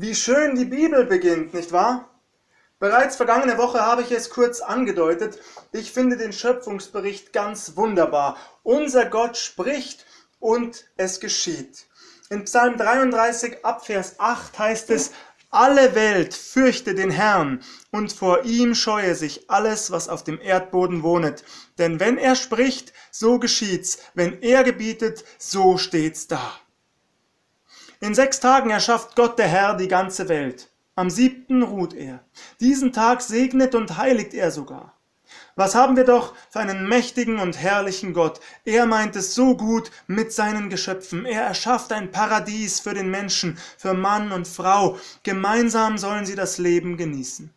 Wie schön die Bibel beginnt, nicht wahr? Bereits vergangene Woche habe ich es kurz angedeutet. Ich finde den Schöpfungsbericht ganz wunderbar. Unser Gott spricht und es geschieht. In Psalm 33 ab Vers 8 heißt es, alle Welt fürchte den Herrn, und vor ihm scheue sich alles, was auf dem Erdboden wohnet. Denn wenn er spricht, so geschieht's, wenn er gebietet, so steht's da. In sechs Tagen erschafft Gott der Herr die ganze Welt. Am siebten ruht er. Diesen Tag segnet und heiligt er sogar. Was haben wir doch für einen mächtigen und herrlichen Gott. Er meint es so gut mit seinen Geschöpfen. Er erschafft ein Paradies für den Menschen, für Mann und Frau. Gemeinsam sollen sie das Leben genießen.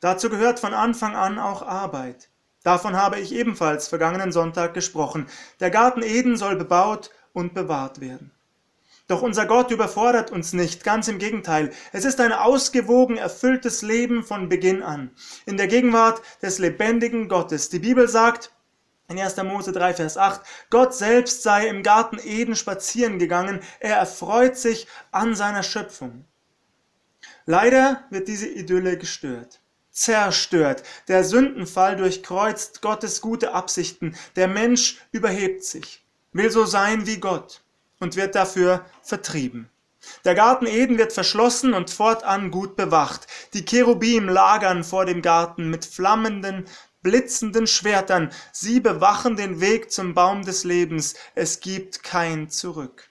Dazu gehört von Anfang an auch Arbeit. Davon habe ich ebenfalls vergangenen Sonntag gesprochen. Der Garten Eden soll bebaut und bewahrt werden. Doch unser Gott überfordert uns nicht, ganz im Gegenteil. Es ist ein ausgewogen erfülltes Leben von Beginn an. In der Gegenwart des lebendigen Gottes. Die Bibel sagt, in 1. Mose 3, Vers 8, Gott selbst sei im Garten Eden spazieren gegangen, er erfreut sich an seiner Schöpfung. Leider wird diese Idylle gestört, zerstört. Der Sündenfall durchkreuzt Gottes gute Absichten. Der Mensch überhebt sich, will so sein wie Gott und wird dafür vertrieben. Der Garten Eden wird verschlossen und fortan gut bewacht. Die Cherubim lagern vor dem Garten mit flammenden, blitzenden Schwertern. Sie bewachen den Weg zum Baum des Lebens. Es gibt kein Zurück.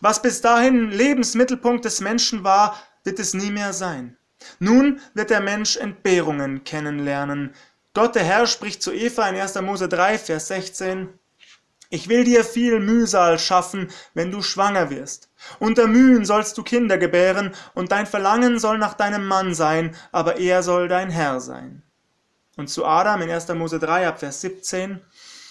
Was bis dahin Lebensmittelpunkt des Menschen war, wird es nie mehr sein. Nun wird der Mensch Entbehrungen kennenlernen. Gott der Herr spricht zu Eva in 1. Mose 3, Vers 16. Ich will dir viel Mühsal schaffen, wenn du schwanger wirst. Unter Mühen sollst du Kinder gebären, und dein Verlangen soll nach deinem Mann sein, aber er soll dein Herr sein. Und zu Adam in 1. Mose 3 ab Vers 17,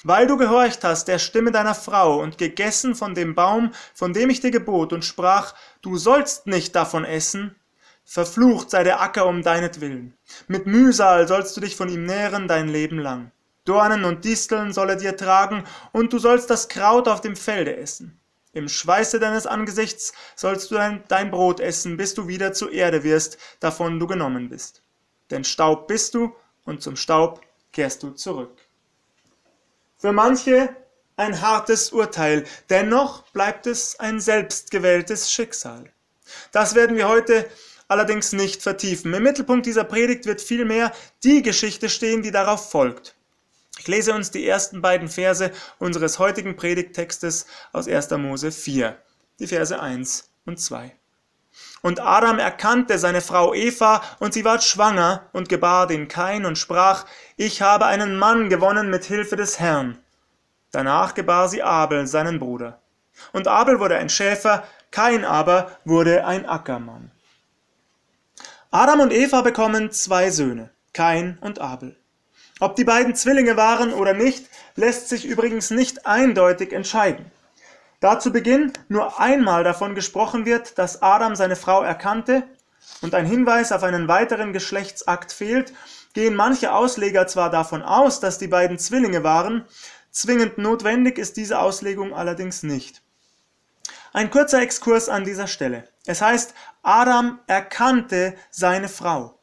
weil du gehorcht hast der Stimme deiner Frau und gegessen von dem Baum, von dem ich dir gebot und sprach, du sollst nicht davon essen, verflucht sei der Acker um deinetwillen. Mit Mühsal sollst du dich von ihm nähren dein Leben lang. Dornen und Disteln soll er dir tragen, und du sollst das Kraut auf dem Felde essen. Im Schweiße deines Angesichts sollst du dein, dein, Brot essen, bis du wieder zur Erde wirst, davon du genommen bist. Denn Staub bist du, und zum Staub kehrst du zurück. Für manche ein hartes Urteil, dennoch bleibt es ein selbstgewähltes Schicksal. Das werden wir heute allerdings nicht vertiefen. Im Mittelpunkt dieser Predigt wird vielmehr die Geschichte stehen, die darauf folgt. Ich lese uns die ersten beiden Verse unseres heutigen Predigttextes aus 1. Mose 4, die Verse 1 und 2. Und Adam erkannte seine Frau Eva, und sie ward schwanger und gebar den Kain und sprach, ich habe einen Mann gewonnen mit Hilfe des Herrn. Danach gebar sie Abel, seinen Bruder. Und Abel wurde ein Schäfer, Kain aber wurde ein Ackermann. Adam und Eva bekommen zwei Söhne, Kain und Abel. Ob die beiden Zwillinge waren oder nicht, lässt sich übrigens nicht eindeutig entscheiden. Da zu Beginn nur einmal davon gesprochen wird, dass Adam seine Frau erkannte und ein Hinweis auf einen weiteren Geschlechtsakt fehlt, gehen manche Ausleger zwar davon aus, dass die beiden Zwillinge waren, zwingend notwendig ist diese Auslegung allerdings nicht. Ein kurzer Exkurs an dieser Stelle. Es heißt, Adam erkannte seine Frau.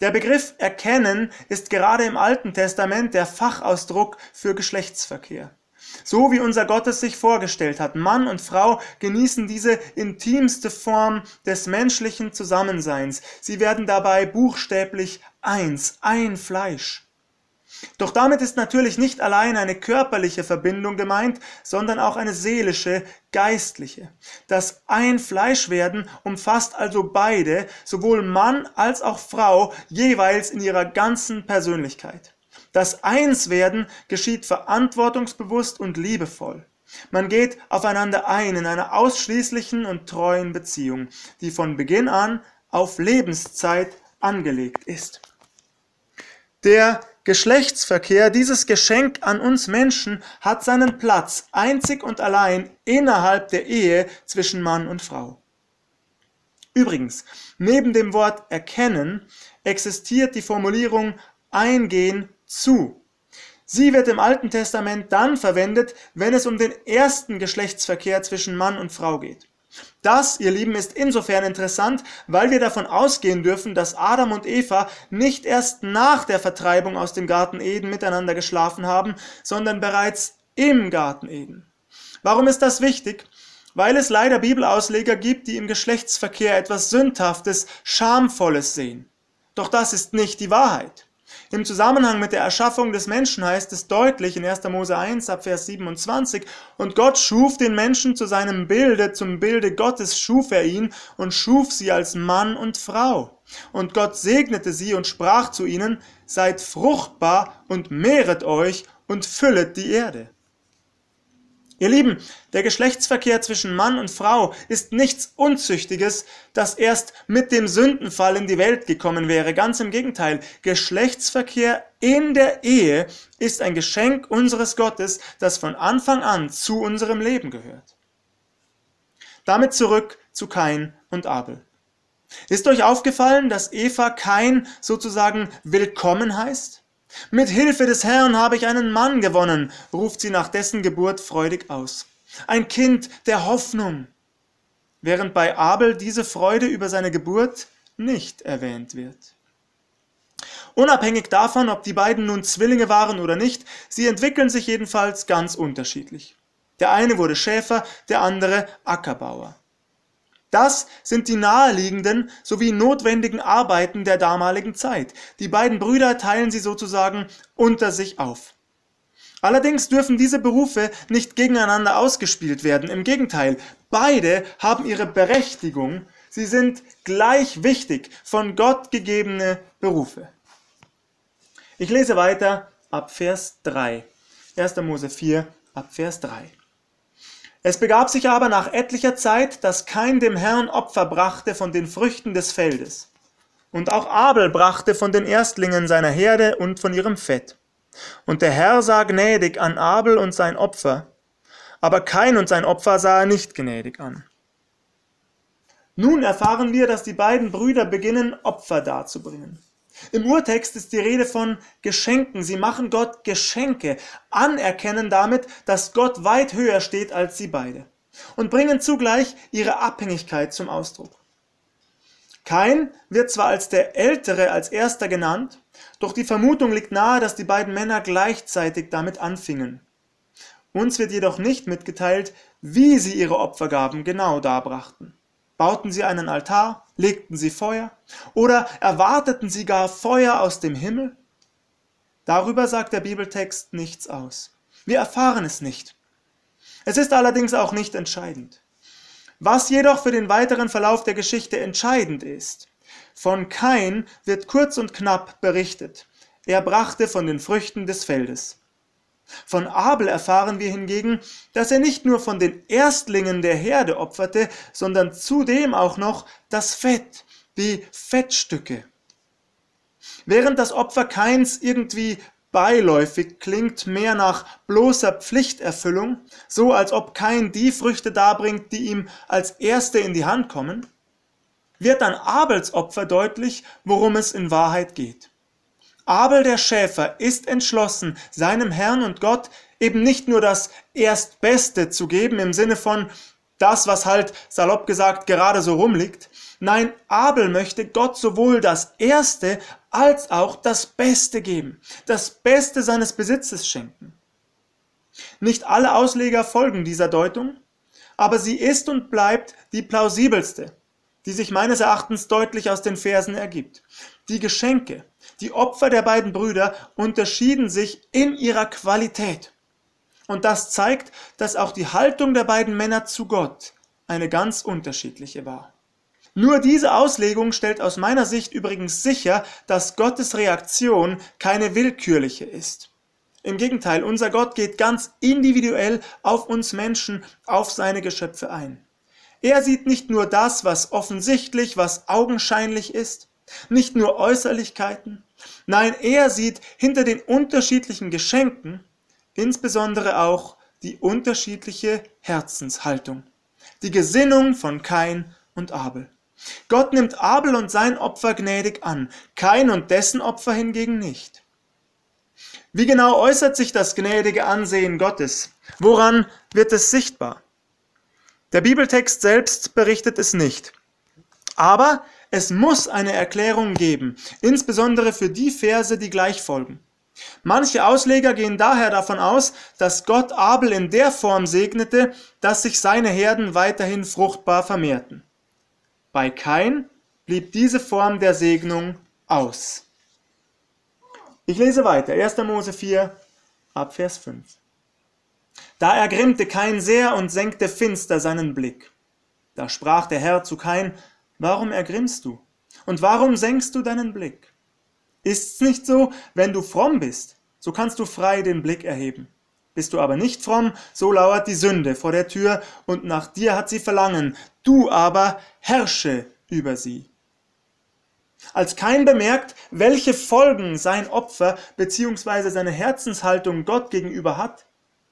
Der Begriff erkennen ist gerade im Alten Testament der Fachausdruck für Geschlechtsverkehr. So wie unser Gott es sich vorgestellt hat. Mann und Frau genießen diese intimste Form des menschlichen Zusammenseins. Sie werden dabei buchstäblich eins, ein Fleisch. Doch damit ist natürlich nicht allein eine körperliche Verbindung gemeint, sondern auch eine seelische, geistliche. Das Ein-Fleisch-Werden umfasst also beide, sowohl Mann als auch Frau, jeweils in ihrer ganzen Persönlichkeit. Das Einswerden geschieht verantwortungsbewusst und liebevoll. Man geht aufeinander ein in einer ausschließlichen und treuen Beziehung, die von Beginn an auf Lebenszeit angelegt ist. Der Geschlechtsverkehr, dieses Geschenk an uns Menschen, hat seinen Platz einzig und allein innerhalb der Ehe zwischen Mann und Frau. Übrigens, neben dem Wort erkennen existiert die Formulierung eingehen zu. Sie wird im Alten Testament dann verwendet, wenn es um den ersten Geschlechtsverkehr zwischen Mann und Frau geht. Das, ihr Lieben, ist insofern interessant, weil wir davon ausgehen dürfen, dass Adam und Eva nicht erst nach der Vertreibung aus dem Garten Eden miteinander geschlafen haben, sondern bereits im Garten Eden. Warum ist das wichtig? Weil es leider Bibelausleger gibt, die im Geschlechtsverkehr etwas Sündhaftes, Schamvolles sehen. Doch das ist nicht die Wahrheit. Im Zusammenhang mit der Erschaffung des Menschen heißt es deutlich in 1. Mose 1 ab Vers 27, und Gott schuf den Menschen zu seinem Bilde, zum Bilde Gottes schuf er ihn und schuf sie als Mann und Frau. Und Gott segnete sie und sprach zu ihnen, seid fruchtbar und mehret euch und füllet die Erde. Ihr Lieben, der Geschlechtsverkehr zwischen Mann und Frau ist nichts Unzüchtiges, das erst mit dem Sündenfall in die Welt gekommen wäre. Ganz im Gegenteil, Geschlechtsverkehr in der Ehe ist ein Geschenk unseres Gottes, das von Anfang an zu unserem Leben gehört. Damit zurück zu Kain und Abel. Ist euch aufgefallen, dass Eva Kain sozusagen willkommen heißt? Mit Hilfe des Herrn habe ich einen Mann gewonnen, ruft sie nach dessen Geburt freudig aus. Ein Kind der Hoffnung. Während bei Abel diese Freude über seine Geburt nicht erwähnt wird. Unabhängig davon, ob die beiden nun Zwillinge waren oder nicht, sie entwickeln sich jedenfalls ganz unterschiedlich. Der eine wurde Schäfer, der andere Ackerbauer. Das sind die naheliegenden sowie notwendigen Arbeiten der damaligen Zeit. Die beiden Brüder teilen sie sozusagen unter sich auf. Allerdings dürfen diese Berufe nicht gegeneinander ausgespielt werden. Im Gegenteil, beide haben ihre Berechtigung. Sie sind gleich wichtig, von Gott gegebene Berufe. Ich lese weiter ab Vers 3. 1. Mose 4 ab Vers 3. Es begab sich aber nach etlicher Zeit, dass kein dem Herrn Opfer brachte von den Früchten des Feldes. Und auch Abel brachte von den Erstlingen seiner Herde und von ihrem Fett. Und der Herr sah gnädig an Abel und sein Opfer, aber kein und sein Opfer sah er nicht gnädig an. Nun erfahren wir, dass die beiden Brüder beginnen, Opfer darzubringen. Im Urtext ist die Rede von Geschenken. Sie machen Gott Geschenke, anerkennen damit, dass Gott weit höher steht als sie beide und bringen zugleich ihre Abhängigkeit zum Ausdruck. Kain wird zwar als der Ältere als erster genannt, doch die Vermutung liegt nahe, dass die beiden Männer gleichzeitig damit anfingen. Uns wird jedoch nicht mitgeteilt, wie sie ihre Opfergaben genau darbrachten. Bauten sie einen Altar? Legten sie Feuer? Oder erwarteten sie gar Feuer aus dem Himmel? Darüber sagt der Bibeltext nichts aus. Wir erfahren es nicht. Es ist allerdings auch nicht entscheidend. Was jedoch für den weiteren Verlauf der Geschichte entscheidend ist, von Kain wird kurz und knapp berichtet. Er brachte von den Früchten des Feldes. Von Abel erfahren wir hingegen, dass er nicht nur von den Erstlingen der Herde opferte, sondern zudem auch noch das Fett, die Fettstücke. Während das Opfer keins irgendwie beiläufig klingt, mehr nach bloßer Pflichterfüllung, so als ob kein die Früchte darbringt, die ihm als erste in die Hand kommen, wird dann Abels Opfer deutlich, worum es in Wahrheit geht. Abel der Schäfer ist entschlossen, seinem Herrn und Gott eben nicht nur das Erstbeste zu geben im Sinne von das, was halt salopp gesagt gerade so rumliegt. Nein, Abel möchte Gott sowohl das Erste als auch das Beste geben, das Beste seines Besitzes schenken. Nicht alle Ausleger folgen dieser Deutung, aber sie ist und bleibt die plausibelste, die sich meines Erachtens deutlich aus den Versen ergibt. Die Geschenke, die Opfer der beiden Brüder unterschieden sich in ihrer Qualität. Und das zeigt, dass auch die Haltung der beiden Männer zu Gott eine ganz unterschiedliche war. Nur diese Auslegung stellt aus meiner Sicht übrigens sicher, dass Gottes Reaktion keine willkürliche ist. Im Gegenteil, unser Gott geht ganz individuell auf uns Menschen, auf seine Geschöpfe ein. Er sieht nicht nur das, was offensichtlich, was augenscheinlich ist, nicht nur Äußerlichkeiten, nein, er sieht hinter den unterschiedlichen Geschenken insbesondere auch die unterschiedliche Herzenshaltung, die Gesinnung von Kain und Abel. Gott nimmt Abel und sein Opfer gnädig an, Kain und dessen Opfer hingegen nicht. Wie genau äußert sich das gnädige Ansehen Gottes? Woran wird es sichtbar? Der Bibeltext selbst berichtet es nicht. Aber es muss eine Erklärung geben, insbesondere für die Verse, die gleich folgen. Manche Ausleger gehen daher davon aus, dass Gott Abel in der Form segnete, dass sich seine Herden weiterhin fruchtbar vermehrten. Bei Kain blieb diese Form der Segnung aus. Ich lese weiter, 1. Mose 4, ab Vers 5. Da ergrimmte Kain sehr und senkte finster seinen Blick. Da sprach der Herr zu Kain, Warum ergrimmst du? Und warum senkst du deinen Blick? Ist's nicht so, wenn du fromm bist, so kannst du frei den Blick erheben. Bist du aber nicht fromm, so lauert die Sünde vor der Tür, und nach dir hat sie Verlangen, du aber herrsche über sie. Als kein bemerkt, welche Folgen sein Opfer bzw. seine Herzenshaltung Gott gegenüber hat,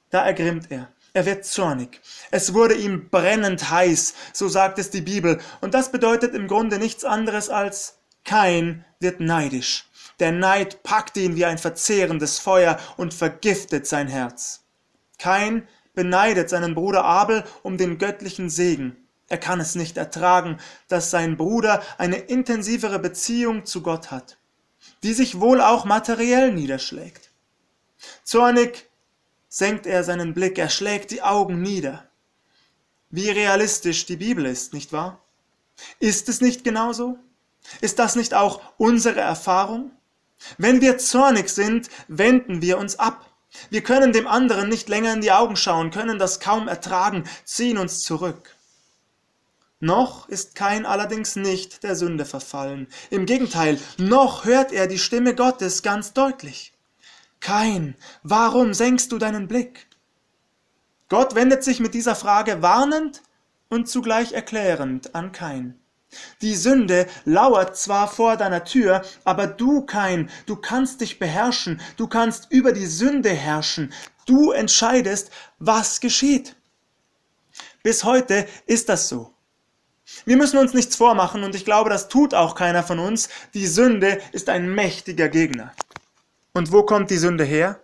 da ergrimmt er. Er wird zornig. Es wurde ihm brennend heiß, so sagt es die Bibel. Und das bedeutet im Grunde nichts anderes als kein wird neidisch. Der Neid packt ihn wie ein verzehrendes Feuer und vergiftet sein Herz. Kein beneidet seinen Bruder Abel um den göttlichen Segen. Er kann es nicht ertragen, dass sein Bruder eine intensivere Beziehung zu Gott hat, die sich wohl auch materiell niederschlägt. Zornig senkt er seinen Blick, er schlägt die Augen nieder. Wie realistisch die Bibel ist, nicht wahr? Ist es nicht genauso? Ist das nicht auch unsere Erfahrung? Wenn wir zornig sind, wenden wir uns ab. Wir können dem anderen nicht länger in die Augen schauen, können das kaum ertragen, ziehen uns zurück. Noch ist Kain allerdings nicht der Sünde verfallen. Im Gegenteil, noch hört er die Stimme Gottes ganz deutlich. Kain, warum senkst du deinen Blick? Gott wendet sich mit dieser Frage warnend und zugleich erklärend an Kain. Die Sünde lauert zwar vor deiner Tür, aber du, Kain, du kannst dich beherrschen, du kannst über die Sünde herrschen, du entscheidest, was geschieht. Bis heute ist das so. Wir müssen uns nichts vormachen und ich glaube, das tut auch keiner von uns. Die Sünde ist ein mächtiger Gegner. Und wo kommt die Sünde her?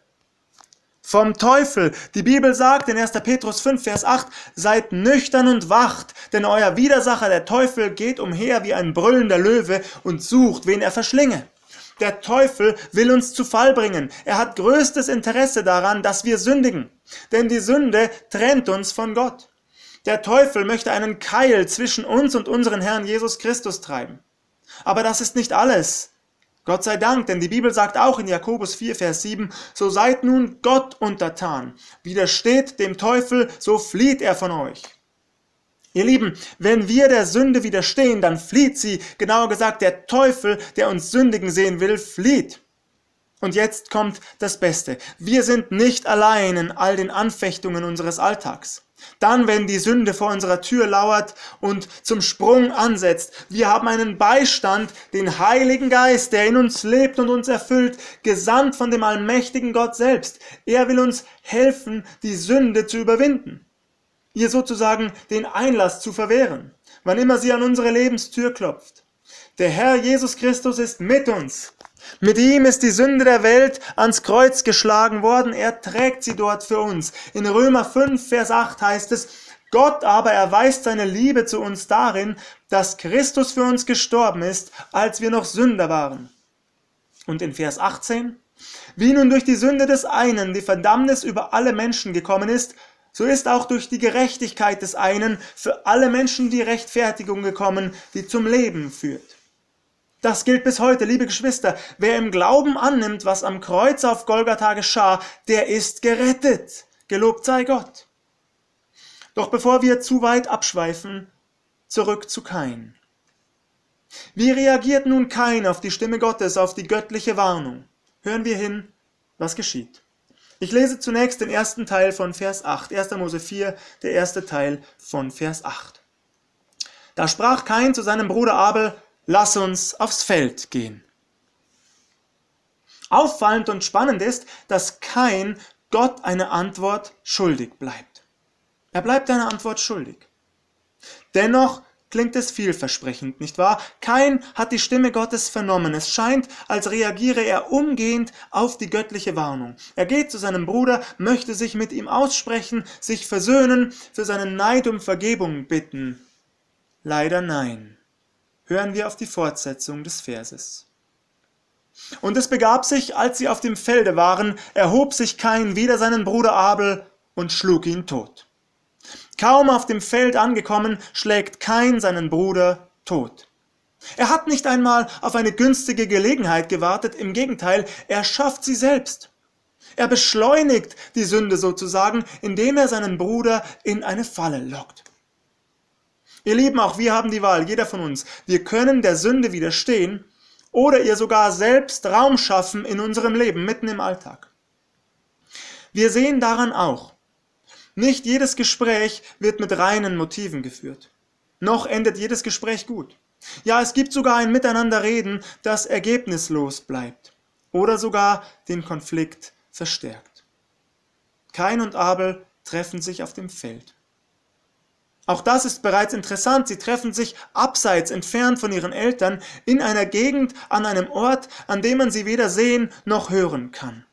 Vom Teufel. Die Bibel sagt in 1. Petrus 5, Vers 8, seid nüchtern und wacht, denn euer Widersacher, der Teufel, geht umher wie ein brüllender Löwe und sucht, wen er verschlinge. Der Teufel will uns zu Fall bringen. Er hat größtes Interesse daran, dass wir sündigen. Denn die Sünde trennt uns von Gott. Der Teufel möchte einen Keil zwischen uns und unseren Herrn Jesus Christus treiben. Aber das ist nicht alles. Gott sei Dank, denn die Bibel sagt auch in Jakobus 4, Vers 7, so seid nun Gott untertan, widersteht dem Teufel, so flieht er von euch. Ihr Lieben, wenn wir der Sünde widerstehen, dann flieht sie, genauer gesagt, der Teufel, der uns sündigen sehen will, flieht. Und jetzt kommt das Beste. Wir sind nicht allein in all den Anfechtungen unseres Alltags. Dann, wenn die Sünde vor unserer Tür lauert und zum Sprung ansetzt, wir haben einen Beistand, den Heiligen Geist, der in uns lebt und uns erfüllt, gesandt von dem allmächtigen Gott selbst. Er will uns helfen, die Sünde zu überwinden, ihr sozusagen den Einlass zu verwehren, wann immer sie an unsere Lebenstür klopft. Der Herr Jesus Christus ist mit uns. Mit ihm ist die Sünde der Welt ans Kreuz geschlagen worden, er trägt sie dort für uns. In Römer 5, Vers 8 heißt es, Gott aber erweist seine Liebe zu uns darin, dass Christus für uns gestorben ist, als wir noch Sünder waren. Und in Vers 18, wie nun durch die Sünde des einen die Verdammnis über alle Menschen gekommen ist, so ist auch durch die Gerechtigkeit des einen für alle Menschen die Rechtfertigung gekommen, die zum Leben führt. Das gilt bis heute, liebe Geschwister. Wer im Glauben annimmt, was am Kreuz auf Golgatha geschah, der ist gerettet. Gelobt sei Gott. Doch bevor wir zu weit abschweifen, zurück zu Kain. Wie reagiert nun Kain auf die Stimme Gottes, auf die göttliche Warnung? Hören wir hin, was geschieht. Ich lese zunächst den ersten Teil von Vers 8, 1. Mose 4, der erste Teil von Vers 8. Da sprach Kain zu seinem Bruder Abel, lass uns aufs Feld gehen. Auffallend und spannend ist, dass kein Gott eine Antwort schuldig bleibt. Er bleibt eine Antwort schuldig. Dennoch klingt es vielversprechend, nicht wahr? Kein hat die Stimme Gottes vernommen. Es scheint, als reagiere er umgehend auf die göttliche Warnung. Er geht zu seinem Bruder, möchte sich mit ihm aussprechen, sich versöhnen, für seinen Neid um Vergebung bitten. Leider nein. Hören wir auf die Fortsetzung des Verses. Und es begab sich, als sie auf dem Felde waren, erhob sich Kain wider seinen Bruder Abel und schlug ihn tot. Kaum auf dem Feld angekommen, schlägt Kain seinen Bruder tot. Er hat nicht einmal auf eine günstige Gelegenheit gewartet, im Gegenteil, er schafft sie selbst. Er beschleunigt die Sünde sozusagen, indem er seinen Bruder in eine Falle lockt. Ihr Lieben, auch wir haben die Wahl, jeder von uns. Wir können der Sünde widerstehen oder ihr sogar selbst Raum schaffen in unserem Leben, mitten im Alltag. Wir sehen daran auch, nicht jedes Gespräch wird mit reinen Motiven geführt. Noch endet jedes Gespräch gut. Ja, es gibt sogar ein Miteinanderreden, das ergebnislos bleibt oder sogar den Konflikt verstärkt. Kain und Abel treffen sich auf dem Feld. Auch das ist bereits interessant. Sie treffen sich abseits, entfernt von ihren Eltern, in einer Gegend, an einem Ort, an dem man sie weder sehen noch hören kann.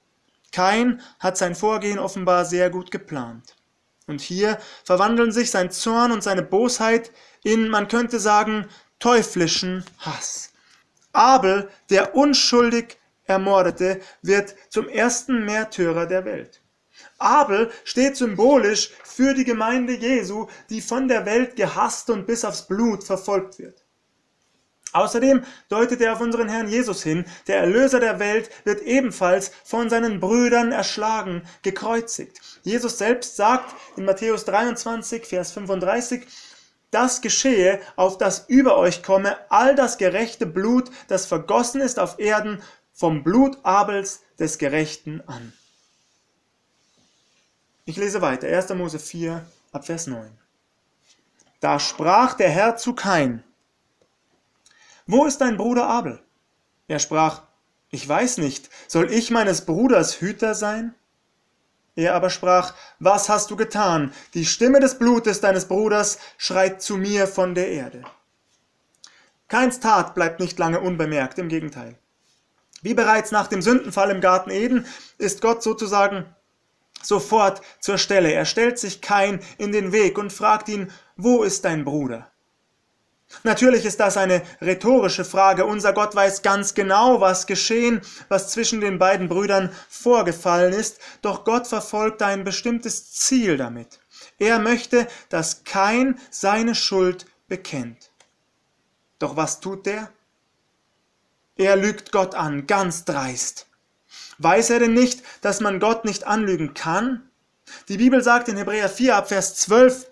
Kain hat sein Vorgehen offenbar sehr gut geplant. Und hier verwandeln sich sein Zorn und seine Bosheit in, man könnte sagen, teuflischen Hass. Abel, der unschuldig ermordete, wird zum ersten Märtyrer der Welt. Abel steht symbolisch für die Gemeinde Jesu, die von der Welt gehasst und bis aufs Blut verfolgt wird. Außerdem deutet er auf unseren Herrn Jesus hin, der Erlöser der Welt wird ebenfalls von seinen Brüdern erschlagen, gekreuzigt. Jesus selbst sagt in Matthäus 23, Vers 35, das geschehe, auf das über euch komme all das gerechte Blut, das vergossen ist auf Erden, vom Blut Abels des Gerechten an. Ich lese weiter, 1. Mose 4, ab Vers 9. Da sprach der Herr zu Kain, wo ist dein Bruder Abel? Er sprach, Ich weiß nicht, soll ich meines Bruders Hüter sein? Er aber sprach, Was hast du getan? Die Stimme des Blutes deines Bruders schreit zu mir von der Erde. Keins Tat bleibt nicht lange unbemerkt, im Gegenteil. Wie bereits nach dem Sündenfall im Garten Eden ist Gott sozusagen sofort zur Stelle. Er stellt sich kein in den Weg und fragt ihn, wo ist dein Bruder? Natürlich ist das eine rhetorische Frage. Unser Gott weiß ganz genau, was geschehen, was zwischen den beiden Brüdern vorgefallen ist, doch Gott verfolgt ein bestimmtes Ziel damit. Er möchte, dass kein seine Schuld bekennt. Doch was tut der? Er lügt Gott an, ganz dreist. Weiß er denn nicht, dass man Gott nicht anlügen kann? Die Bibel sagt in Hebräer 4 ab Vers 12,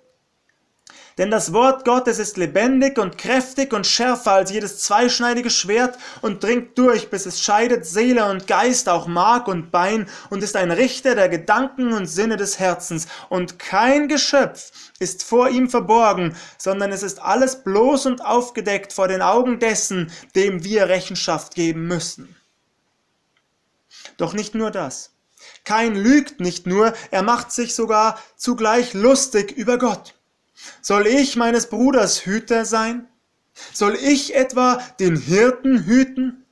denn das Wort Gottes ist lebendig und kräftig und schärfer als jedes zweischneidige Schwert und dringt durch, bis es scheidet Seele und Geist, auch Mark und Bein und ist ein Richter der Gedanken und Sinne des Herzens. Und kein Geschöpf ist vor ihm verborgen, sondern es ist alles bloß und aufgedeckt vor den Augen dessen, dem wir Rechenschaft geben müssen. Doch nicht nur das. Kein lügt nicht nur, er macht sich sogar zugleich lustig über Gott. Soll ich meines Bruders Hüter sein? Soll ich etwa den Hirten hüten?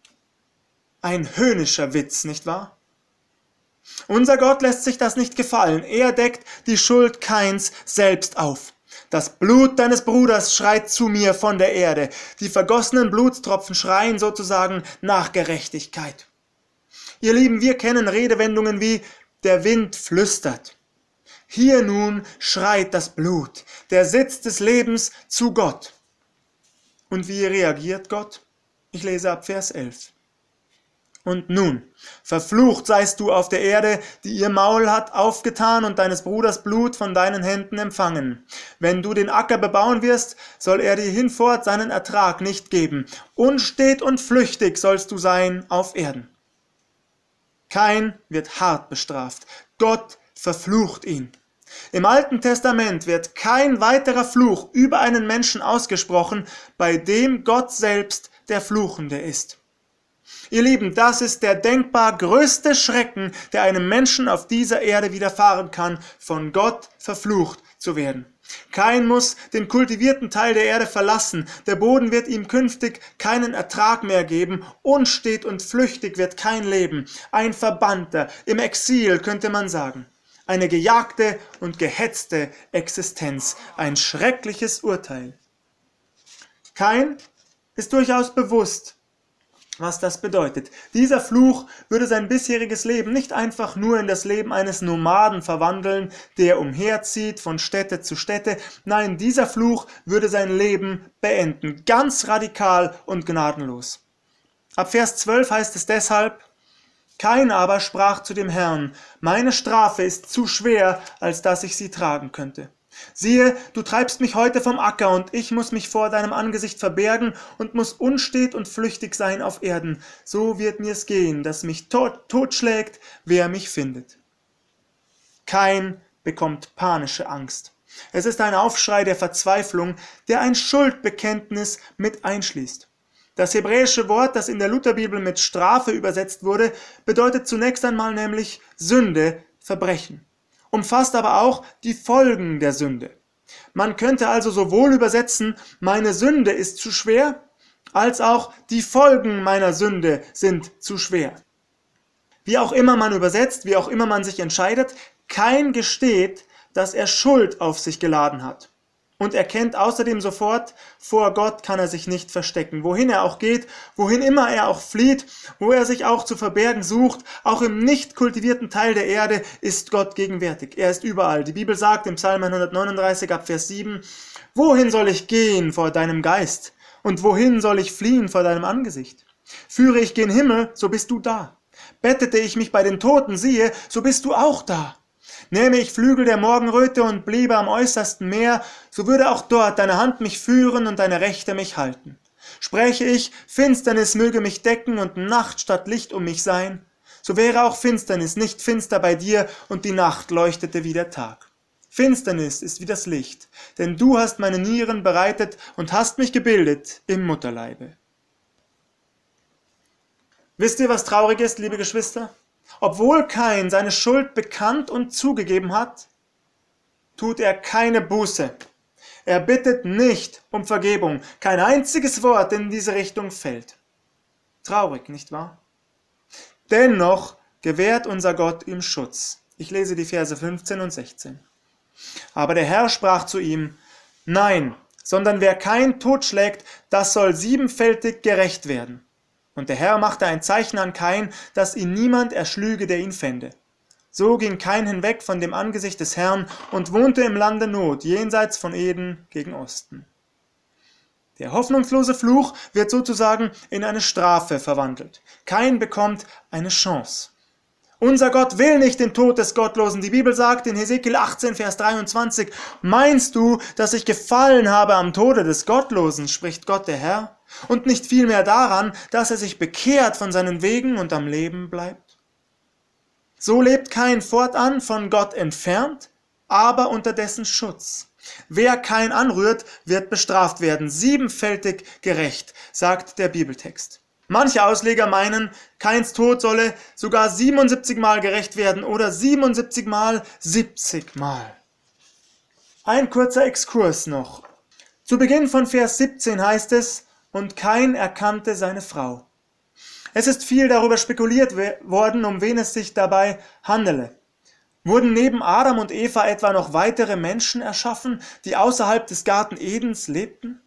Ein höhnischer Witz, nicht wahr? Unser Gott lässt sich das nicht gefallen. Er deckt die Schuld Keins selbst auf. Das Blut deines Bruders schreit zu mir von der Erde. Die vergossenen Blutstropfen schreien sozusagen nach Gerechtigkeit. Ihr Lieben, wir kennen Redewendungen wie der Wind flüstert hier nun schreit das Blut, der Sitz des Lebens zu Gott. Und wie reagiert Gott? Ich lese ab Vers 11. Und nun, verflucht seist du auf der Erde, die ihr Maul hat aufgetan und deines Bruders Blut von deinen Händen empfangen. Wenn du den Acker bebauen wirst, soll er dir hinfort seinen Ertrag nicht geben. Unstet und flüchtig sollst du sein auf Erden. Kein wird hart bestraft. Gott verflucht ihn. Im Alten Testament wird kein weiterer Fluch über einen Menschen ausgesprochen, bei dem Gott selbst der Fluchende ist. Ihr Lieben, das ist der denkbar größte Schrecken, der einem Menschen auf dieser Erde widerfahren kann, von Gott verflucht zu werden. Kein muss den kultivierten Teil der Erde verlassen, der Boden wird ihm künftig keinen Ertrag mehr geben, unstet und flüchtig wird kein Leben, ein Verbannter, im Exil könnte man sagen, eine gejagte und gehetzte Existenz, ein schreckliches Urteil. Kein ist durchaus bewusst, was das bedeutet. Dieser Fluch würde sein bisheriges Leben nicht einfach nur in das Leben eines Nomaden verwandeln, der umherzieht von Städte zu Städte. Nein, dieser Fluch würde sein Leben beenden, ganz radikal und gnadenlos. Ab Vers 12 heißt es deshalb, kein aber sprach zu dem Herrn, meine Strafe ist zu schwer, als dass ich sie tragen könnte. Siehe, du treibst mich heute vom Acker, und ich muss mich vor deinem Angesicht verbergen und muss unstet und flüchtig sein auf Erden. So wird mir's gehen, dass mich tot, totschlägt, wer mich findet. Kein bekommt panische Angst. Es ist ein Aufschrei der Verzweiflung, der ein Schuldbekenntnis mit einschließt. Das hebräische Wort, das in der Lutherbibel mit Strafe übersetzt wurde, bedeutet zunächst einmal nämlich Sünde, Verbrechen umfasst aber auch die Folgen der Sünde. Man könnte also sowohl übersetzen, meine Sünde ist zu schwer, als auch die Folgen meiner Sünde sind zu schwer. Wie auch immer man übersetzt, wie auch immer man sich entscheidet, kein gesteht, dass er Schuld auf sich geladen hat und erkennt außerdem sofort, vor Gott kann er sich nicht verstecken. Wohin er auch geht, wohin immer er auch flieht, wo er sich auch zu verbergen sucht, auch im nicht kultivierten Teil der Erde ist Gott gegenwärtig. Er ist überall. Die Bibel sagt im Psalm 139 ab Vers 7, Wohin soll ich gehen vor deinem Geist? Und wohin soll ich fliehen vor deinem Angesicht? Führe ich gen Himmel, so bist du da. Bettete ich mich bei den Toten, siehe, so bist du auch da. Nähme ich Flügel der Morgenröte und bliebe am äußersten Meer, so würde auch dort deine Hand mich führen und deine Rechte mich halten. Spräche ich, Finsternis möge mich decken und Nacht statt Licht um mich sein, so wäre auch Finsternis nicht finster bei dir und die Nacht leuchtete wie der Tag. Finsternis ist wie das Licht, denn du hast meine Nieren bereitet und hast mich gebildet im Mutterleibe. Wisst ihr, was traurig ist, liebe Geschwister? Obwohl Kain seine Schuld bekannt und zugegeben hat, tut er keine Buße. Er bittet nicht um Vergebung. Kein einziges Wort in diese Richtung fällt. Traurig, nicht wahr? Dennoch gewährt unser Gott ihm Schutz. Ich lese die Verse 15 und 16. Aber der Herr sprach zu ihm, Nein, sondern wer kein Tod schlägt, das soll siebenfältig gerecht werden. Und der Herr machte ein Zeichen an Kain, dass ihn niemand erschlüge, der ihn fände. So ging Kain hinweg von dem Angesicht des Herrn und wohnte im Lande Not, jenseits von Eden gegen Osten. Der hoffnungslose Fluch wird sozusagen in eine Strafe verwandelt. Kain bekommt eine Chance. Unser Gott will nicht den Tod des Gottlosen. Die Bibel sagt in Hesekiel 18, Vers 23, Meinst du, dass ich gefallen habe am Tode des Gottlosen, spricht Gott der Herr, und nicht vielmehr daran, dass er sich bekehrt von seinen Wegen und am Leben bleibt? So lebt kein fortan von Gott entfernt, aber unter dessen Schutz. Wer kein anrührt, wird bestraft werden, siebenfältig gerecht, sagt der Bibeltext. Manche Ausleger meinen, Kains Tod solle sogar 77 Mal gerecht werden oder 77 Mal 70 Mal. Ein kurzer Exkurs noch. Zu Beginn von Vers 17 heißt es, und Kain erkannte seine Frau. Es ist viel darüber spekuliert worden, um wen es sich dabei handele. Wurden neben Adam und Eva etwa noch weitere Menschen erschaffen, die außerhalb des Garten Edens lebten?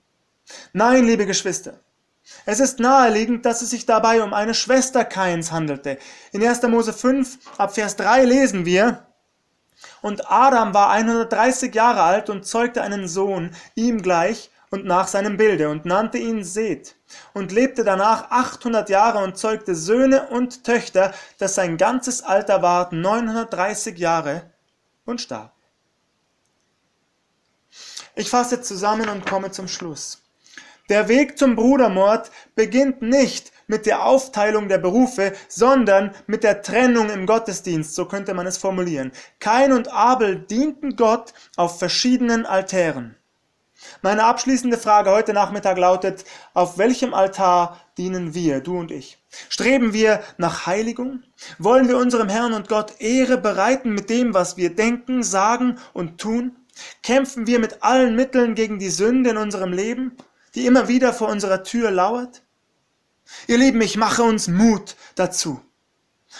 Nein, liebe Geschwister, es ist naheliegend, dass es sich dabei um eine Schwester Kains handelte. In 1. Mose 5 ab Vers 3 lesen wir, und Adam war 130 Jahre alt und zeugte einen Sohn, ihm gleich und nach seinem Bilde, und nannte ihn Seth, und lebte danach 800 Jahre und zeugte Söhne und Töchter, dass sein ganzes Alter ward 930 Jahre und starb. Ich fasse zusammen und komme zum Schluss. Der Weg zum Brudermord beginnt nicht mit der Aufteilung der Berufe, sondern mit der Trennung im Gottesdienst, so könnte man es formulieren. Kain und Abel dienten Gott auf verschiedenen Altären. Meine abschließende Frage heute Nachmittag lautet, auf welchem Altar dienen wir, du und ich? Streben wir nach Heiligung? Wollen wir unserem Herrn und Gott Ehre bereiten mit dem, was wir denken, sagen und tun? Kämpfen wir mit allen Mitteln gegen die Sünde in unserem Leben, die immer wieder vor unserer Tür lauert? Ihr Lieben, ich mache uns Mut dazu.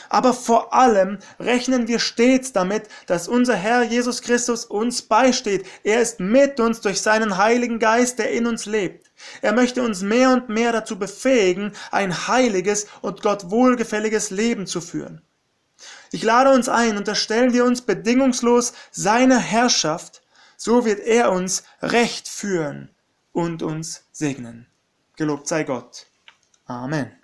Aber vor allem rechnen wir stets damit, dass unser Herr Jesus Christus uns beisteht. Er ist mit uns durch seinen Heiligen Geist, der in uns lebt. Er möchte uns mehr und mehr dazu befähigen, ein heiliges und Gott wohlgefälliges Leben zu führen. Ich lade uns ein, unterstellen wir uns bedingungslos seiner Herrschaft, so wird er uns recht führen und uns segnen. Gelobt sei Gott. Amen.